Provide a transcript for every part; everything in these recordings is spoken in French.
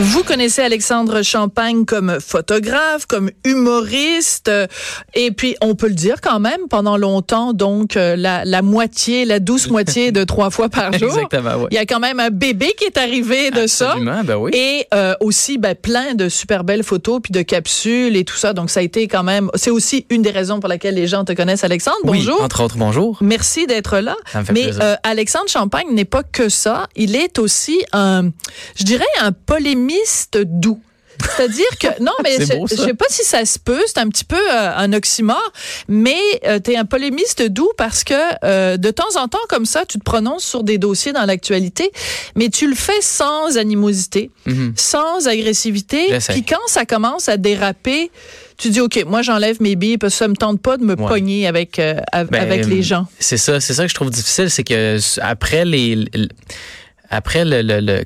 Vous connaissez Alexandre Champagne comme photographe, comme humoriste, euh, et puis on peut le dire quand même pendant longtemps, donc euh, la, la moitié, la douce moitié de trois fois par jour. Exactement, oui. Il y a quand même un bébé qui est arrivé de Absolument, ça. ben oui. Et euh, aussi ben, plein de super belles photos puis de capsules et tout ça. Donc ça a été quand même, c'est aussi une des raisons pour laquelle les gens te connaissent, Alexandre. Oui, Bonjour. entre autres, bonjour. Merci d'être là. Ça me fait Mais euh, Alexandre Champagne n'est pas que ça. Il est aussi un, je dirais, un doux. C'est-à-dire que non, mais je, beau, je sais pas si ça se peut, c'est un petit peu euh, un oxymore, mais tu es un polémiste doux parce que euh, de temps en temps comme ça, tu te prononces sur des dossiers dans l'actualité, mais tu le fais sans animosité, Mhm. sans agressivité, puis quand ça commence à déraper, tu dis OK, moi j'enlève mes billes parce que ça me tente pas de me Ouais. pogner avec euh, av- Ben, avec les gens. C'est ça, c'est ça que je trouve difficile, c'est que après les, après le, le, le,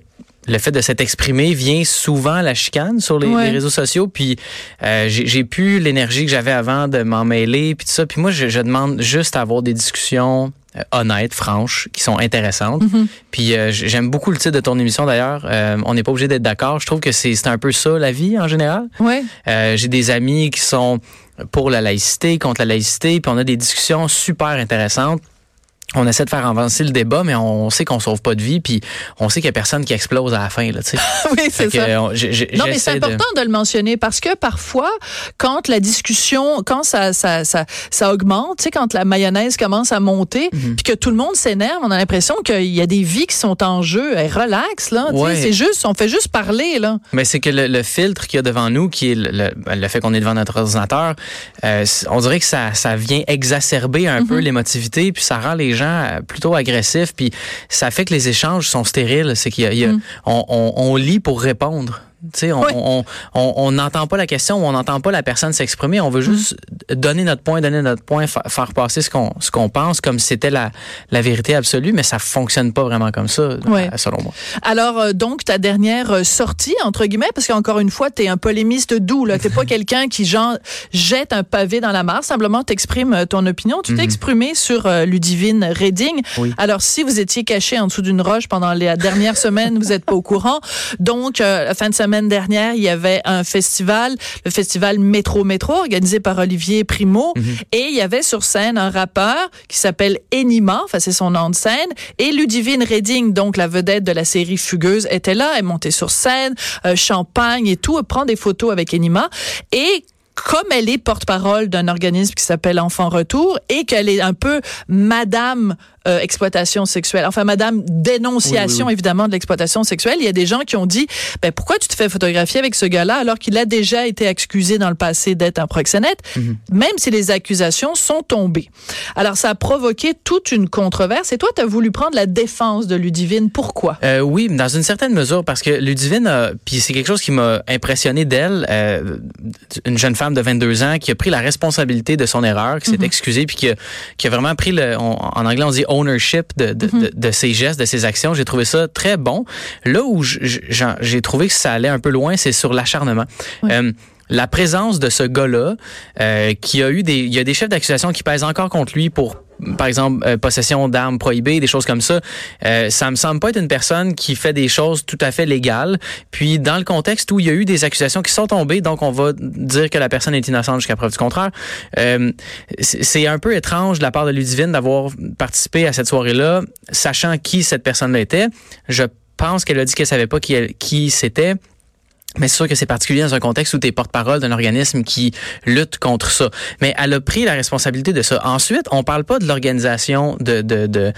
le fait de s'être exprimé vient souvent la chicane sur les, Ouais. les réseaux sociaux. Puis euh, j'ai plus l'énergie que j'avais avant de m'en mêler, puis tout ça. Puis moi, je, je demande juste à avoir des discussions euh, honnêtes, franches, qui sont intéressantes. Mhm. Puis euh, j'aime beaucoup le titre de ton émission d'ailleurs. On n'est pas obligé d'être d'accord. Je trouve que c'est un peu ça la vie en général. Ouais. J'ai des amis qui sont pour la laïcité, contre la laïcité, puis on a des discussions super intéressantes. On essaie de faire avancer le débat, mais on sait qu'on sauve pas de vie, puis on sait qu'il y a personne qui explose à la fin. Là, sais. oui, c'est que, ça. on- Non, mais c'est de- important de... le mentionner parce que parfois, quand la discussion, quand ça, ça, ça, ça augmente, tu sais, quand la mayonnaise commence à monter, Mhm. puis que tout le monde s'énerve, on a l'impression qu'il y a des vies qui sont en jeu. Relax, là. Ouais. C'est juste, on fait juste parler, là. Mais c'est que le, le filtre qu'il y a devant nous, qui est le, le- ben, le fait qu'on est devant notre ordinateur, euh, on dirait que ça, ça vient exacerber un peu l'émotivité, puis ça rend les gens euh, plutôt agressifs, puis ça fait que les échanges sont stériles. C'est qu'il y a, on, on, on lit pour répondre. Tu on Ouais. on- on- on n'entend pas la question, on n'entend pas la personne s'exprimer. On veut juste donner notre point, donner notre point, fa- faire passer ce qu'on ce qu'on pense comme si c'était la, la vérité absolue, mais ça fonctionne pas vraiment comme ça, euh, selon moi. Alors, euh, donc, ta dernière euh, sortie, entre guillemets, parce qu'encore une fois, t'es un polémiste doux, là. T'es pas quelqu'un qui, genre, jette un pavé dans la mare, simplement t'exprimes ton opinion. Tu t'es exprimé sur euh, Ludivine Redding. Mhm. Oui. Alors, si vous étiez caché en dessous d'une roche pendant les dernières semaines, vous êtes pas au courant. Donc, euh, la fin de semaine dernière, il y avait un festival, le festival Métro Métro, organisé par Olivier Primo. Mhm. Et il y avait sur scène un rappeur qui s'appelle Enima, enfin c'est son nom de scène, et Ludivine Redding, donc la vedette de la série Fugueuse, était là, elle est montée sur scène, euh, champagne et tout, elle prend des photos avec Enima, et comme elle est porte-parole d'un organisme qui s'appelle Enfant Retour et qu'elle est un peu madame euh, exploitation sexuelle, enfin madame dénonciation Oui, oui, oui. évidemment de l'exploitation sexuelle, il y a des gens qui ont dit ben pourquoi tu te fais photographier avec ce gars-là alors qu'il a déjà été accusé dans le passé d'être un proxénète, Mhm. même si les accusations sont tombées. Alors ça a provoqué toute une controverse et toi tu as voulu prendre la défense de Ludivine, pourquoi? Euh, oui, dans une certaine mesure, parce que Ludivine, a- puis c'est quelque chose qui m'a impressionné d'elle, euh, une jeune femme de 22 ans qui a pris la responsabilité de son erreur, qui s'est Mhm. excusée, puis qui a, qui a vraiment pris, le, on- en anglais on dit ownership de, de, Mhm. de, de ses gestes, de ses actions. J'ai trouvé ça très bon. Là où j'ai trouvé que ça allait un peu loin, c'est sur l'acharnement. Euh, la présence de ce gars-là, euh, qui a eu des, il y a des chefs d'accusation qui pèsent encore contre lui pour par exemple, euh, possession d'armes prohibées, des choses comme ça. Euh, ça me semble pas être une personne qui fait des choses tout à fait légales. Puis, dans le contexte où il y a eu des accusations qui sont tombées, donc on va dire que la personne est innocente jusqu'à preuve du contraire. Euh, c'est un peu étrange de la part de Ludivine d'avoir participé à cette soirée-là, sachant qui cette personne-là était. Je pense qu'elle a dit qu'elle savait pas qui, qui c'était. Mais c'est sûr que c'est particulier dans un contexte où tu es porte-parole d'un organisme qui lutte contre ça. Mais elle a pris la responsabilité de ça. Ensuite, on parle pas de l'organisation de, de, de,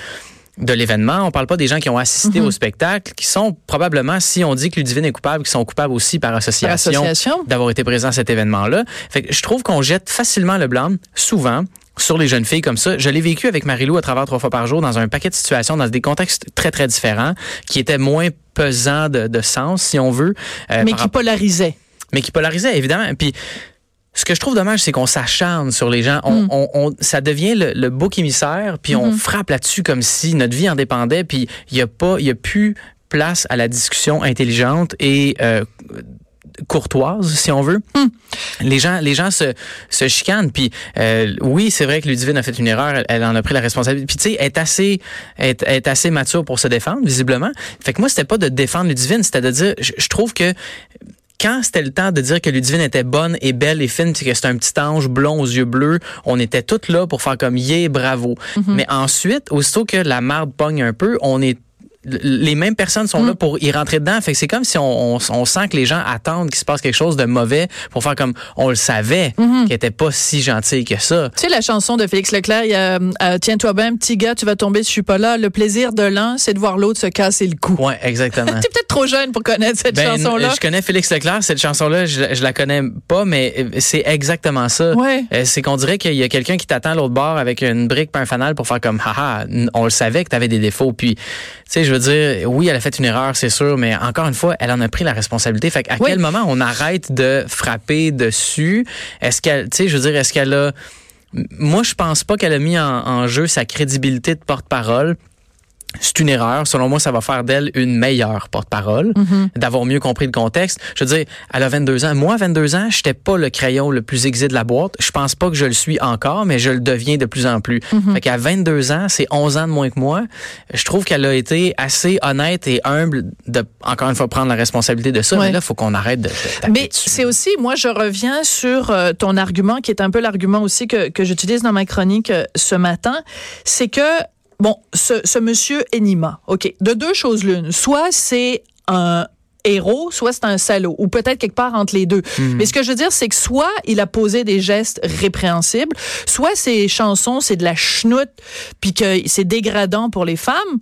de l'événement. On parle pas des gens qui ont assisté Mhm. au spectacle, qui sont probablement, si on dit que Ludivine est coupable, qui sont coupables aussi par association, association d'avoir été présent à cet événement-là. Fait que je trouve qu'on jette facilement le blanc, souvent, sur les jeunes filles comme ça. Je l'ai vécu avec Marilou à travers trois fois par jour dans un paquet de situations, dans des contextes très, très différents, qui étaient moins pesants de, de sens, si on veut. euh, mais qui polarisait. mais qui polarisait, évidemment. Puis, ce que je trouve dommage, c'est qu'on s'acharne sur les gens. On, Mm. on- on- ça devient le, le bouc émissaire, puis on Mhm. frappe là-dessus comme si notre vie en dépendait, puis il n'y a pas, il a plus place à la discussion intelligente et euh, courtoise, si on veut. Hmm. Les gens, les gens se, se chicanent. Puis euh, oui, c'est vrai que Ludivine a fait une erreur. Elle, elle en a pris la responsabilité. Puis tu sais, elle est assez, est, assez mature pour se défendre, visiblement. Fait que moi, c'était pas de défendre Ludivine, c'était de dire, je, je trouve que quand c'était le temps de dire que Ludivine était bonne et belle et fine, puis que c'était un petit ange blond aux yeux bleus, on était toutes là pour faire comme yeah, bravo. Mais ensuite, aussitôt que la marde pogne un peu, on est les mêmes personnes sont là pour y rentrer dedans. Fait que c'est comme si on, on, on sent que les gens attendent qu'il se passe quelque chose de mauvais pour faire comme on le savait qu'il était pas si gentil que ça. Tu sais, la chanson de Félix Leclerc, il y a euh, Tiens-toi bien, petit gars, tu vas tomber si je suis pas là. Le plaisir de l'un, c'est de voir l'autre se casser le cou. Ouais, exactement. Tu es peut-être trop jeune pour connaître cette Ben, chanson-là. Je connais Félix Leclerc, cette chanson-là, je, je la connais pas, mais euh, c'est exactement ça. Ouais. Euh, C'est qu'on dirait qu'il y a quelqu'un qui t'attend à l'autre bord avec une brique pas un fanal pour faire comme haha, on le savait que tu avais des défauts. Puis, tu sais, je veux dire, oui, elle a fait une erreur, c'est sûr, mais encore une fois, elle en a pris la responsabilité. Fait à Oui. quel moment on arrête de frapper dessus? Est-ce qu'elle, tu sais, je veux dire, est-ce qu'elle a. Moi, je pense pas qu'elle a mis en, en jeu sa crédibilité de porte-parole. C'est une erreur. Selon moi, ça va faire d'elle une meilleure porte-parole, d'avoir mieux compris le contexte. Je veux dire, elle a 22 ans. Moi, à 22 ans, j'étais pas le crayon le plus aiguisé de la boîte. Je pense pas que je le suis encore, mais je le deviens de plus en plus. Fait qu'à 22 ans, c'est 11 ans de moins que moi. Je trouve qu'elle a été assez honnête et humble de, encore une fois, prendre la responsabilité de ça. Ouais. Mais là, il faut qu'on arrête de, de Mais c'est aussi, moi, je reviens sur euh, ton argument, qui est un peu l'argument aussi que, que j'utilise dans ma chronique euh, ce matin. C'est que, bon, ce, monsieur Enima, OK, de deux choses l'une. Soit c'est un héros, soit c'est un salaud, ou peut-être quelque part entre les deux. Mais ce que je veux dire, c'est que soit il a posé des gestes répréhensibles, soit ses chansons, c'est de la chenoute, puis que c'est dégradant pour les femmes,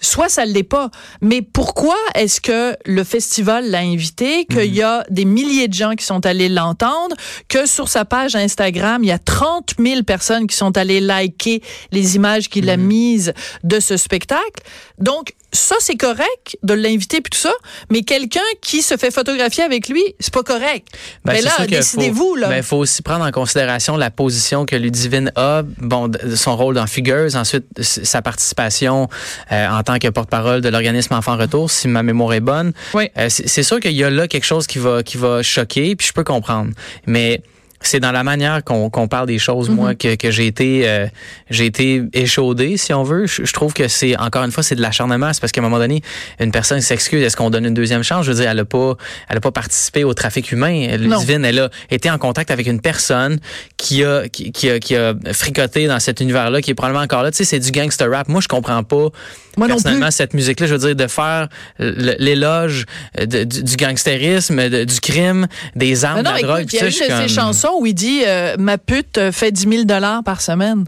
soit ça ne l'est pas. Mais pourquoi est-ce que le festival l'a invité, qu'il y a des milliers de gens qui sont allés l'entendre, que sur sa page Instagram, il y a 30 000 personnes qui sont allées liker les images qu'il a mises de ce spectacle? Donc, ça, c'est correct de l'inviter puis tout ça, mais quelqu'un qui se fait photographier avec lui, c'est pas correct. Ben, mais là, décidez-vous, là. Ben, faut aussi prendre en considération la position que Ludivine a, bon, son rôle dans Figures, ensuite sa participation euh, en tant que porte-parole de l'organisme Enfants Retour, si ma mémoire est bonne. Oui. Euh, c'est c'est sûr qu'il y a là quelque chose qui va qui va choquer, puis je peux comprendre, mais c'est dans la manière qu'on qu'on parle des choses, moi, que, que j'ai été euh, j'ai été échaudé, si on veut. Je, je trouve que c'est encore une fois c'est de l'acharnement, c'est parce qu'à un moment donné, une personne s'excuse, est-ce qu'on donne une deuxième chance? Je veux dire, elle a pas elle a pas participé au trafic humain. Non. Ludivine, elle a été en contact avec une personne qui a qui, qui a qui a fricoté dans cet univers-là, qui est probablement encore là. Tu sais, c'est du gangster rap. Moi, je comprends pas. Moi non personnellement, plus. cette musique-là, je veux dire, de faire l'éloge de- du, du gangstérisme, de- du crime, des armes, non, de la drogue. il y a une de je ses où il dit euh, Ma pute euh, fait 10 000 dollars par semaine.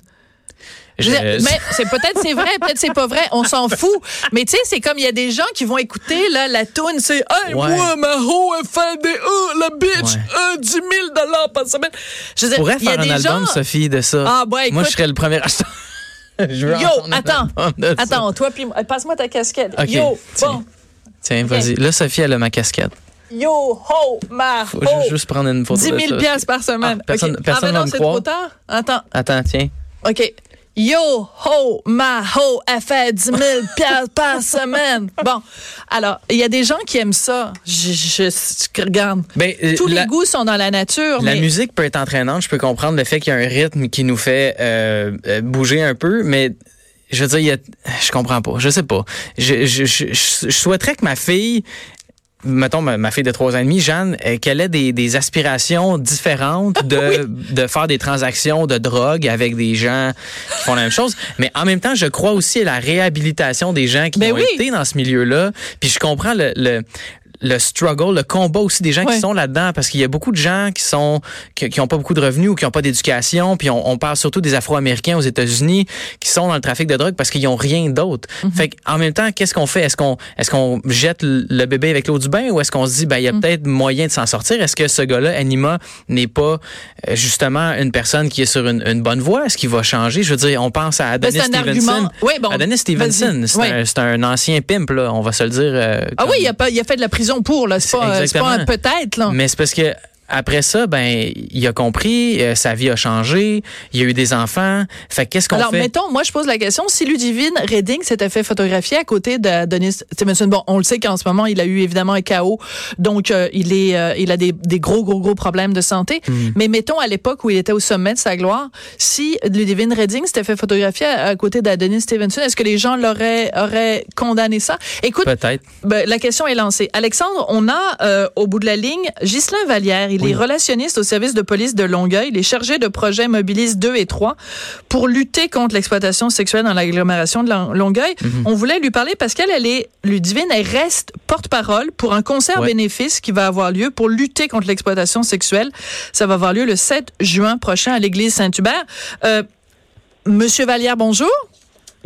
Je Je- mais c'est peut-être c'est vrai, peut-être c'est pas vrai, on s'en fout. Mais tu sais, c'est comme il y a des gens qui vont écouter là la tune, c'est hey, Ouais. moi ma ho elle fait des euh, la bitch, Ouais. euh, 10 000 dollars par semaine. Je veux dire, pourrais il y a faire un des album, gens. Sophie, de ça. Ah, Moi, écoute. je serais le premier acheteur. Je veux Yo, attends, attends, toi puis moi, passe-moi ta casquette. Yo, bon, Tiens, vas-y. Là, Sophie, elle a ma casquette. Yo ho ma Faut ho. ju- juste prendre une photo 10 de 000 ça. piastres par semaine. Ah, personne- Ok. personne ah, ben va non, c'est trop tard. Attends. Attends, tiens. OK. Yo, ho, ma ho, elle fait 10 000 piastres par semaine. Bon, alors, il y a des gens qui aiment ça. Je, je, je- regarde. Ben, euh, Tous la- les goûts sont dans la nature. La mais musique peut être entraînante. Je peux comprendre le fait qu'il y a un rythme qui nous fait euh, euh, bouger un peu, mais je veux dire, il y a, je comprends pas. Je sais pas. Je, je, je, je- je souhaiterais que ma fille mettons ma, ma fille de trois ans et demi, Jeanne, euh, qu'elle ait des, des aspirations différentes de, de faire des transactions de drogue avec des gens qui font la même chose. Mais en même temps, je crois aussi à la réhabilitation des gens qui Ben ont oui. été dans ce milieu-là. Puis je comprends le, le le struggle, le combat aussi des gens Ouais. qui sont là-dedans, parce qu'il y a beaucoup de gens qui sont qui, qui ont pas beaucoup de revenus ou qui ont pas d'éducation, puis on, on parle surtout des Afro-Américains aux États-Unis qui sont dans le trafic de drogue parce qu'ils ont rien d'autre. Mhm. Fait en même temps, qu'est-ce qu'on fait? Est-ce qu'on est-ce qu'on jette le bébé avec l'eau du bain ou est-ce qu'on se dit ben il y a Mhm. peut-être moyen de s'en sortir? Est-ce que ce gars-là, Anima, n'est pas euh, justement une personne qui est sur une, une bonne voie? Est-ce qu'il va changer? Je veux dire, on pense à Ben, Adonis un Stevenson. Oui, bon, Adonis Stevenson, c'est un, ancien pimp là, on va se le dire. euh, Ah oui, il a, pas, il a fait de la prison pour, là. C'est pas, un peut-être, là. mais c'est parce que après ça, ben, il a compris, euh, sa vie a changé, il y a eu des enfants. Fait qu'est-ce qu'on fait? Alors, mettons, moi, je pose la question, si Ludivine Redding s'était fait photographier à côté de Denis Stevenson, bon, on le sait qu'en ce moment, il a eu évidemment un chaos, donc euh, il est, euh, il a des, des, gros, gros, gros problèmes de santé. Hmm. Mais mettons, à l'époque où il était au sommet de sa gloire, si Ludivine Redding s'était fait photographier à, côté de Denis Stevenson, est-ce que les gens l'auraient, auraient condamné ça? Écoute, peut-être. Ben, la question est lancée. Alexandre, on a au bout de la ligne Ghislain Vallière. Il est relationniste au service de police de Longueuil. Il est chargé de projets Mobilise 2 et 3 pour lutter contre l'exploitation sexuelle dans l'agglomération de Longueuil. Mhm. On voulait lui parler parce qu'elle, elle est, Ludivine, elle reste porte-parole pour un concert bénéfice qui va avoir lieu pour lutter contre l'exploitation sexuelle. Ça va avoir lieu le 7 juin prochain à l'église Saint-Hubert. Euh, Monsieur Vallière, bonjour.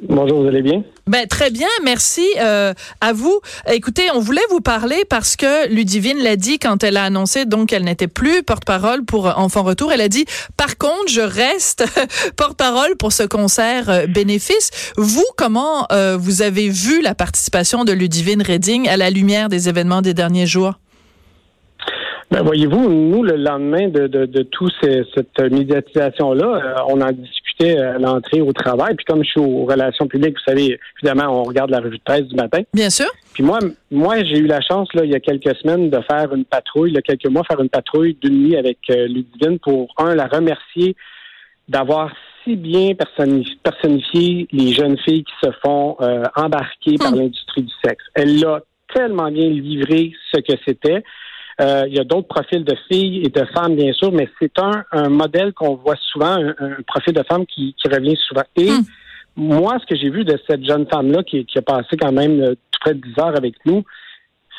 Bonjour, vous allez bien? Ben très bien, merci euh, à vous. Écoutez, on voulait vous parler parce que Ludivine l'a dit quand elle a annoncé donc qu'elle n'était plus porte-parole pour Enfant Retour. Elle a dit par contre, je reste porte-parole pour ce concert euh, bénéfice. Vous, comment euh, vous avez vu la participation de Ludivine Redding à la lumière des événements des derniers jours? Ben, voyez-vous, nous, le lendemain de, de, de toute cette médiatisation-là, euh, on en discutait à l'entrée au travail. Puis comme je suis aux relations publiques, vous savez, évidemment, on regarde la revue de presse du matin. Bien sûr. Puis moi, moi, j'ai eu la chance, là, il y a quelques semaines, de faire une patrouille, il y a quelques mois, faire une patrouille d'une nuit avec euh, Ludivine pour, un, la remercier d'avoir si bien personnifié les jeunes filles qui se font euh, embarquer par hum. l'industrie du sexe. Elle l'a tellement bien livré ce que c'était. Euh, il y a d'autres profils de filles et de femmes, bien sûr, mais c'est un, un modèle qu'on voit souvent, un, profil de femme qui, qui revient souvent. Et hmm. moi, ce que j'ai vu de cette jeune femme-là qui, qui, a passé quand même euh, près de 10 heures avec nous,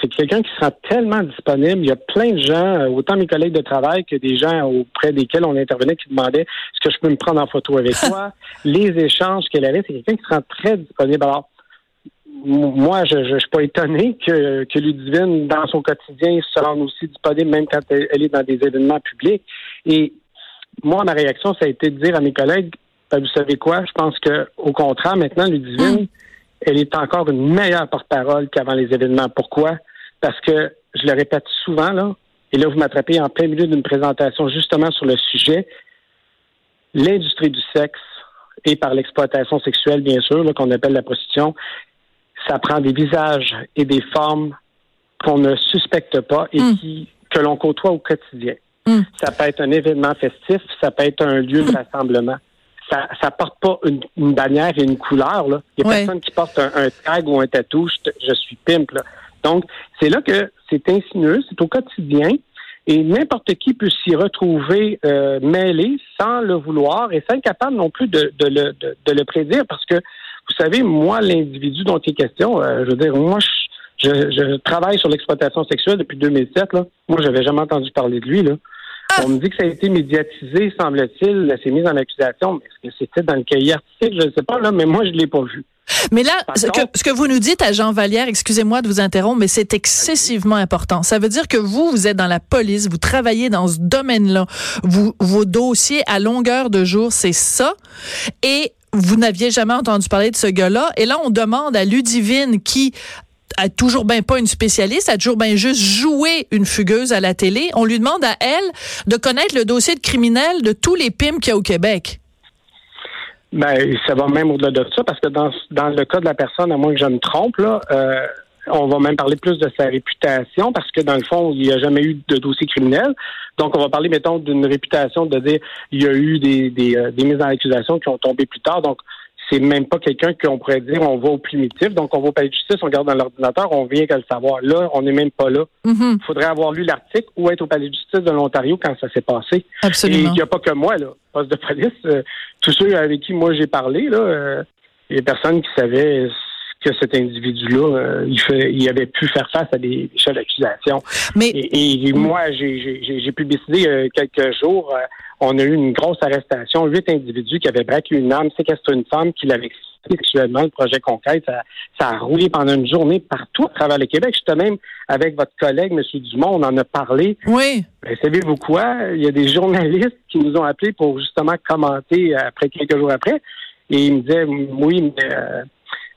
c'est quelqu'un qui sera tellement disponible. Il y a plein de gens, euh, autant mes collègues de travail que des gens auprès desquels on intervenait qui demandaient est-ce que je peux me prendre en photo avec toi? Les échanges qu'elle avait, c'est quelqu'un qui sera très disponible. Alors, moi, je ne suis pas étonné que, que Ludivine, dans son quotidien, se rende aussi disponible, même quand elle, est dans des événements publics. Et moi, ma réaction, ça a été de dire à mes collègues, ben, vous savez quoi, je pense que au contraire, maintenant, Ludivine, mm. elle est encore une meilleure porte-parole qu'avant les événements. Pourquoi? Parce que, je le répète souvent, là, et là, vous m'attrapez en plein milieu d'une présentation justement sur le sujet, l'industrie du sexe et par l'exploitation sexuelle, bien sûr, qu'on appelle la prostitution, ça prend des visages et des formes qu'on ne suspecte pas et hmm. qui, que l'on côtoie au quotidien. Hmm. Ça peut être un événement festif, ça peut être un lieu de hmm. rassemblement. Ça ça porte pas une, bannière et une couleur. Là. Il y a personne qui porte un, tag ou un tatou, je, suis pimp. Donc, c'est là que c'est insinueux, c'est au quotidien. Et n'importe qui peut s'y retrouver euh, mêlé sans le vouloir et sans être capable non plus de, de, le, de le prédire parce que vous savez, moi, l'individu dont il est question, euh, je veux dire, moi, je, je, travaille sur l'exploitation sexuelle depuis 2007. Là. Moi, j'avais jamais entendu parler de lui. Là. Ah! On me dit que ça a été médiatisé, semble-t-il, c'est mis en accusation. Mais est-ce que c'était dans le cahier artistique? Je ne sais pas, là, mais moi, je ne l'ai pas vu. Mais là, ce, que, ce que vous nous dites à Jean Vallière, excusez-moi de vous interrompre, mais c'est excessivement important. Ça veut dire que vous, vous êtes dans la police, vous travaillez dans ce domaine-là. Vous, vos dossiers à longueur de jour, c'est ça. Et vous n'aviez jamais entendu parler de ce gars-là. Et là, on demande à Ludivine, qui a toujours bien pas une spécialiste, a toujours bien juste joué une fugueuse à la télé. On lui demande à elle de connaître le dossier de criminel de tous les PIM qu'il y a au Québec. Ben, ça va même au-delà de ça, parce que dans, dans le cas de la personne, à moins que je me trompe, là, euh, on va même parler plus de sa réputation parce que dans le fond, il n'y a jamais eu de dossier criminel. Donc, on va parler, mettons, d'une réputation de dire il y a eu des, des, euh, des mises en accusation qui ont tombé plus tard. Donc, c'est même pas quelqu'un qu'on pourrait dire on va au primitif. Donc, on va au palais de justice, on regarde dans l'ordinateur, on vient qu'à le savoir. Là, on n'est même pas là. Mm-hmm. Il faudrait avoir lu l'article ou être au palais de justice de l'Ontario quand ça s'est passé. Absolument. Et il n'y a pas que moi, là, poste de police. Euh, tous ceux avec qui moi j'ai parlé, là, euh, il y a personne qui savait que cet individu-là, euh, il, fait, il avait pu faire face à des, chefs d'accusation. Mais et, moi, j'ai pu décider euh, quelques jours, euh, on a eu une grosse arrestation, huit individus qui avaient braqué une âme, séquestré une femme qui l'avait sexuellement. Le projet Conquête, ça, ça, a roulé pendant une journée partout à travers le Québec. J'étais même avec votre collègue, M. Dumont, on en a parlé. Oui. Ben, savez-vous quoi? Il y a des journalistes qui nous ont appelés pour justement commenter après quelques jours après. Et ils me disaient, oui, mais Euh,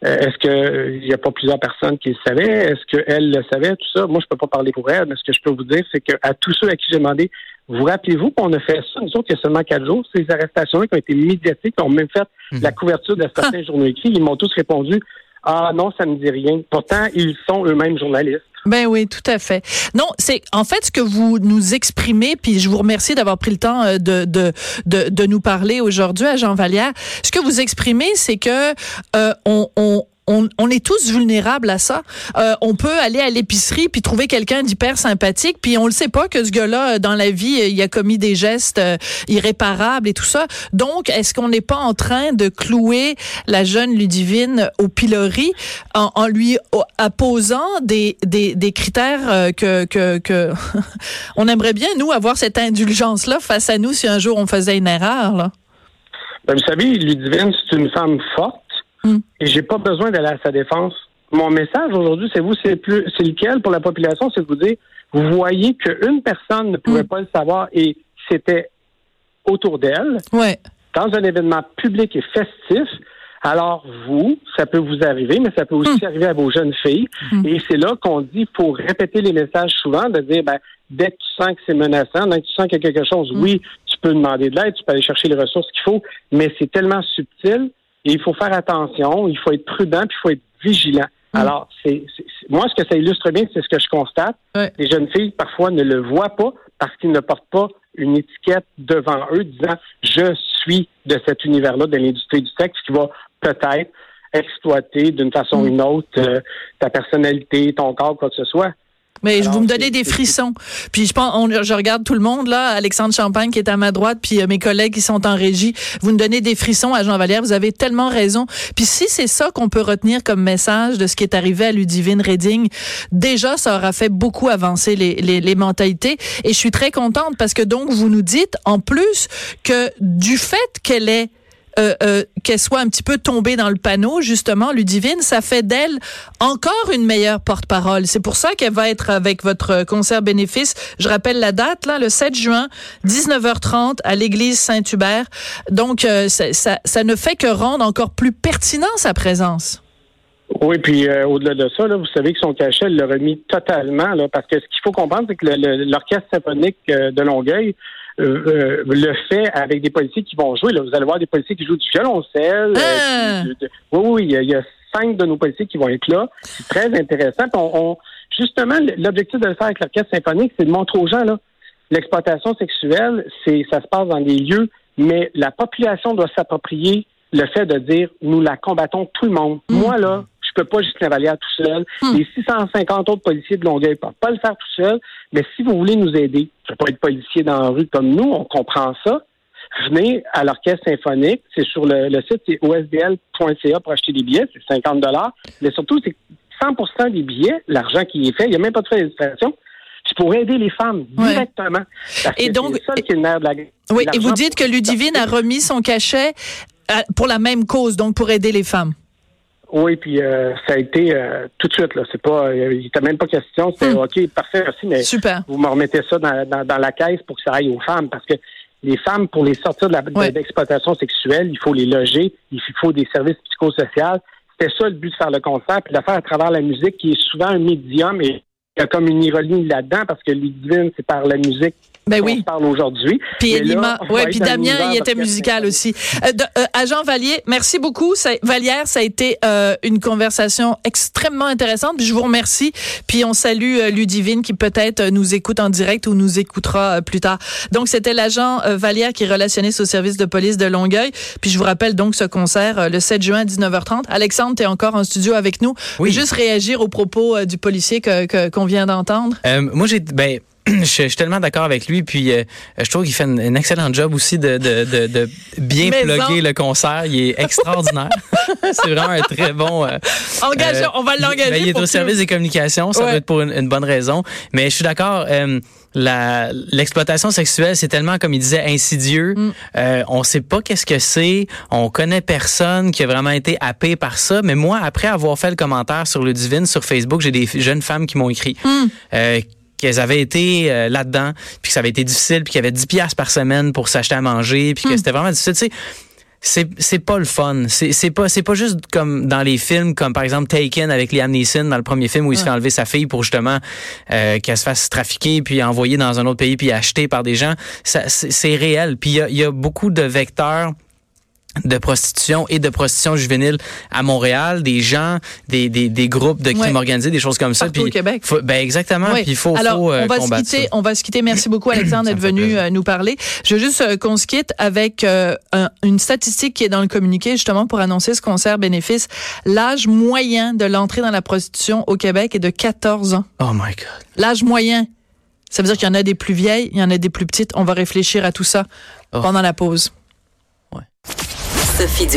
Est-ce qu'il n'y a pas plusieurs personnes qui le savaient? Est-ce qu'elle le savait? Tout ça, moi, je peux pas parler pour elle, mais ce que je peux vous dire, c'est qu'à tous ceux à qui j'ai demandé, vous rappelez-vous qu'on a fait ça, nous autres, il y a seulement quatre jours, ces arrestations-là qui ont été médiatiques, qui ont même fait la couverture de certains journaux écrits, ils m'ont tous répondu Ah non, ça me dit rien. Pourtant, ils sont eux-mêmes journalistes. Ben oui, tout à fait. Non, c'est en fait ce que vous nous exprimez, puis je vous remercie d'avoir pris le temps euh, de, de, de, de nous parler aujourd'hui à Jean Vallière. Ce que vous exprimez, c'est que euh, on, on on, on, est tous vulnérables à ça. Euh, on peut aller à l'épicerie puis trouver quelqu'un d'hyper sympathique, puis on le sait pas que ce gars-là, euh, dans la vie, il a commis des gestes euh, irréparables et tout ça. Donc, est-ce qu'on n'est pas en train de clouer la jeune Ludivine au pilori en, en lui apposant des, des, des critères euh, que, que, que on aimerait bien, nous, avoir cette indulgence-là face à nous si un jour on faisait une erreur, là? Ben, vous savez, Ludivine, c'est une femme forte Mm. Et j'ai pas besoin d'aller à sa défense. Mon message aujourd'hui, c'est vous, c'est plus, c'est lequel pour la population, c'est de vous dire, vous voyez qu'une personne ne pouvait Mm. pas le savoir et c'était autour d'elle, Ouais. dans un événement public et festif. Alors vous, ça peut vous arriver, mais ça peut aussi arriver à vos jeunes filles. Et c'est là qu'on dit, faut répéter les messages souvent, de dire, ben, dès que tu sens que c'est menaçant, dès que tu sens qu'il y a quelque chose, oui, tu peux demander de l'aide, tu peux aller chercher les ressources qu'il faut, mais c'est tellement subtil et il faut faire attention, il faut être prudent, puis il faut être vigilant. Alors, c'est, moi, ce que ça illustre bien, c'est ce que je constate. Ouais. Les jeunes filles, parfois, ne le voient pas parce qu'ils ne portent pas une étiquette devant eux disant je suis de cet univers-là, de l'industrie du sexe, qui va peut-être exploiter d'une façon ou une autre euh, ta personnalité, ton corps, quoi que ce soit. Mais Alors, vous me donnez des frissons. Puis je pense, on- je regarde tout le monde là, Alexandre Champagne qui est à ma droite, puis euh, mes collègues qui sont en régie. Vous me donnez des frissons à Jean Vallière. Vous avez tellement raison. Puis si c'est ça qu'on peut retenir comme message de ce qui est arrivé à Ludivine Redding, déjà ça aura fait beaucoup avancer les, les, les mentalités. Et je suis très contente parce que donc vous nous dites en plus que du fait qu'elle est euh, euh, qu'elle soit un petit peu tombée dans le panneau, justement, Ludivine, ça fait d'elle encore une meilleure porte-parole. C'est pour ça qu'elle va être avec votre concert bénéfice. Je rappelle la date, là, le 7 juin, 19h30, à l'église Saint-Hubert. Donc, euh, ça, ne fait que rendre encore plus pertinent sa présence. Oui, puis au-delà de ça, vous savez que son cachet, elle l'a remis totalement, parce que ce qu'il faut comprendre, c'est que l'orchestre symphonique de Longueuil euh, euh, le fait avec des policiers qui vont jouer. Là. Vous allez voir des policiers qui jouent du violoncelle. euh, Ah! oui, oui, il y, a, il y a cinq de nos policiers qui vont être là. C'est très intéressant. On, on- justement, l'objectif de le faire avec l'orchestre symphonique, c'est de montrer aux gens là, l'exploitation sexuelle, c'est ça se passe dans des lieux, mais la population doit s'approprier le fait de dire nous la combattons tout le monde. Moi là, peux pas juste Vallière tout seul. Les 650 autres policiers de Longueuil peuvent pas le faire tout seul. Mais si vous voulez nous aider, je ne pas être policier dans la rue comme nous, on comprend ça. Venez à l'orchestre symphonique. C'est sur le, le site, c'est osbl.ca pour acheter des billets. C'est 50 Mais surtout, c'est 100% des billets, l'argent qui est fait. Il n'y a même pas de frais d'administration. C'est pour aider les femmes Ouais. directement. Parce Et que donc- c'est ça qui est le nerf de la Oui, et vous dites que Ludivine a remis son cachet euh, pour la même cause, donc pour aider les femmes. Oui, puis euh, ça a été euh, tout de suite. là. C'est pas, euh, il n'était même pas question. C'était Hmm. OK, parfait, merci, mais Super. vous me remettez ça dans, dans, dans la caisse pour que ça aille aux femmes. Parce que les femmes, pour les sortir de Ouais. d'exploitation sexuelle, il faut les loger, il faut des services psychosociaux. C'était ça le but de faire le concert, puis de le faire à travers la musique, qui est souvent un médium et il y a comme une ironie là-dedans, parce que Ludivine, c'est par la musique Ben qu'on oui. parle aujourd'hui. Puis Elima, ouais, puis Damien, il était musical aussi. Euh, de- euh, agent Vallier, merci beaucoup. Ça, Vallière, ça a été euh, une conversation extrêmement intéressante. Puis je vous remercie. Puis on salue euh, Ludivine qui peut-être nous écoute en direct ou nous écoutera euh, plus tard. Donc c'était l'agent euh, Vallière qui est relationniste au service de police de Longueuil. Puis je vous rappelle donc ce concert euh, le 7 juin à 19h30. Alexandre, tu es encore en studio avec nous. Oui. Juste réagir aux propos euh, du policier que que- qu'on vient d'entendre? Euh, moi, j'ai ben. Je, suis tellement d'accord avec lui, puis euh, je trouve qu'il fait un, excellent job aussi de, de, de, de bien plugger le concert. Il est extraordinaire. c'est vraiment un très bon. euh, Engage, euh, on va l'engager. ben, il est au service des communications, ça Ouais. doit être pour une, une bonne raison. Mais je suis d'accord. La- L'exploitation sexuelle, c'est tellement, comme il disait, insidieux. Mm. Euh, on sait pas qu'est-ce que c'est. On connaît personne qui a vraiment été happé par ça. Mais moi, après avoir fait le commentaire sur le Divine sur Facebook, j'ai des jeunes femmes qui m'ont écrit. Mm. euh, qu'elles avaient été euh, là-dedans, puis que ça avait été difficile, puis qu'il y avait 10 piastres par semaine pour s'acheter à manger, puis que Mm. c'était vraiment difficile. Tu sais, c'est c'est pas le fun. C'est c'est pas c'est pas juste comme dans les films comme par exemple Taken avec Liam Neeson dans le premier film où il se fait enlever sa fille pour justement euh, qu'elle se fasse trafiquer puis envoyer dans un autre pays puis acheter par des gens. Ça c'est réel. Puis il y a, y a beaucoup de vecteurs de prostitution et de prostitution juvénile à Montréal, des gens, des, des, des groupes de crime Ouais. organisé, des choses comme ça. Partout au Québec. faut- ben exactement. Puis il faut, Alors, faut euh, on va se quitter. ça. On va se quitter. Merci beaucoup, Alexandre, d'être venu plaisir. euh, nous parler. Je veux juste euh, qu'on se quitte avec euh, un- une statistique qui est dans le communiqué, justement, pour annoncer ce concert bénéfice. L'âge moyen de l'entrée dans la prostitution au Québec est de 14 ans. Oh my God. L'âge moyen. Ça veut dire qu'il y en a des plus vieilles, il y en a des plus petites. On va réfléchir à tout ça Oh. pendant la pause. Sophie.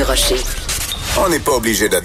On n'est pas obligé d'être